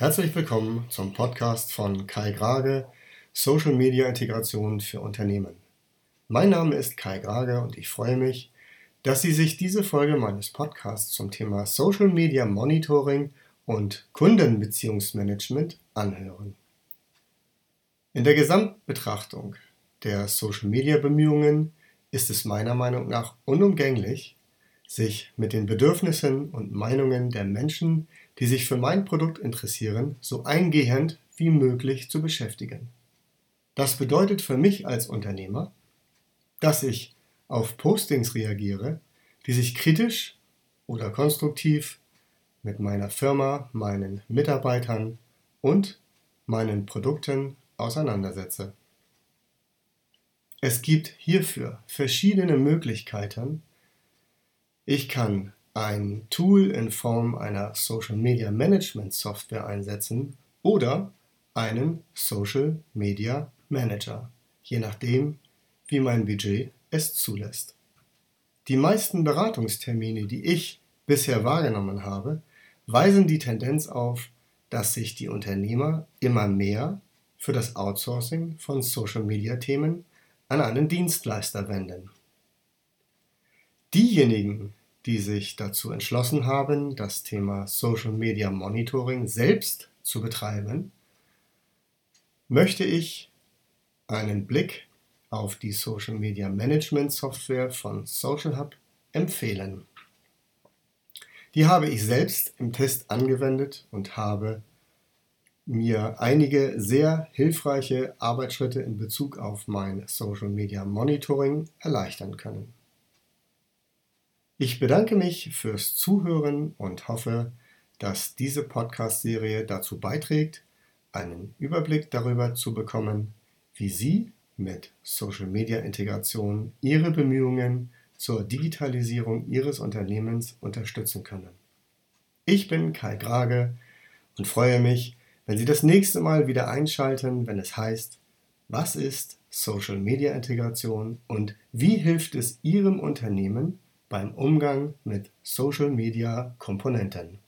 Herzlich willkommen zum Podcast von Kai Grage, Social Media Integration für Unternehmen. Mein Name ist Kai Grage und ich freue mich, dass Sie sich diese Folge meines Podcasts zum Thema Social Media Monitoring und Kundenbeziehungsmanagement anhören. In der Gesamtbetrachtung der Social Media Bemühungen ist es meiner Meinung nach unumgänglich, sich mit den Bedürfnissen und Meinungen der Menschen, die sich für mein Produkt interessieren, so eingehend wie möglich zu beschäftigen. Das bedeutet für mich als Unternehmer, dass ich auf Postings reagiere, die sich kritisch oder konstruktiv mit meiner Firma, meinen Mitarbeitern und meinen Produkten auseinandersetze. Es gibt hierfür verschiedene Möglichkeiten, ich kann ein Tool in Form einer Social Media Management Software einsetzen oder einen Social Media Manager, je nachdem, wie mein Budget es zulässt. Die meisten Beratungstermine, die ich bisher wahrgenommen habe, weisen die Tendenz auf, dass sich die Unternehmer immer mehr für das Outsourcing von Social Media Themen an einen Dienstleister wenden. Diejenigen, die sich dazu entschlossen haben, das Thema Social Media Monitoring selbst zu betreiben, möchte ich einen Blick auf die Social Media Management Software von Social Hub empfehlen. Die habe ich selbst im Test angewendet und habe mir einige sehr hilfreiche Arbeitsschritte in Bezug auf mein Social Media Monitoring erleichtern können. Ich bedanke mich fürs Zuhören und hoffe, dass diese Podcast-Serie dazu beiträgt, einen Überblick darüber zu bekommen, wie Sie mit Social-Media-Integration Ihre Bemühungen zur Digitalisierung Ihres Unternehmens unterstützen können. Ich bin Kai Grage und freue mich, wenn Sie das nächste Mal wieder einschalten, wenn es heißt, was ist Social-Media-Integration und wie hilft es Ihrem Unternehmen, beim Umgang mit Social-Media-Komponenten.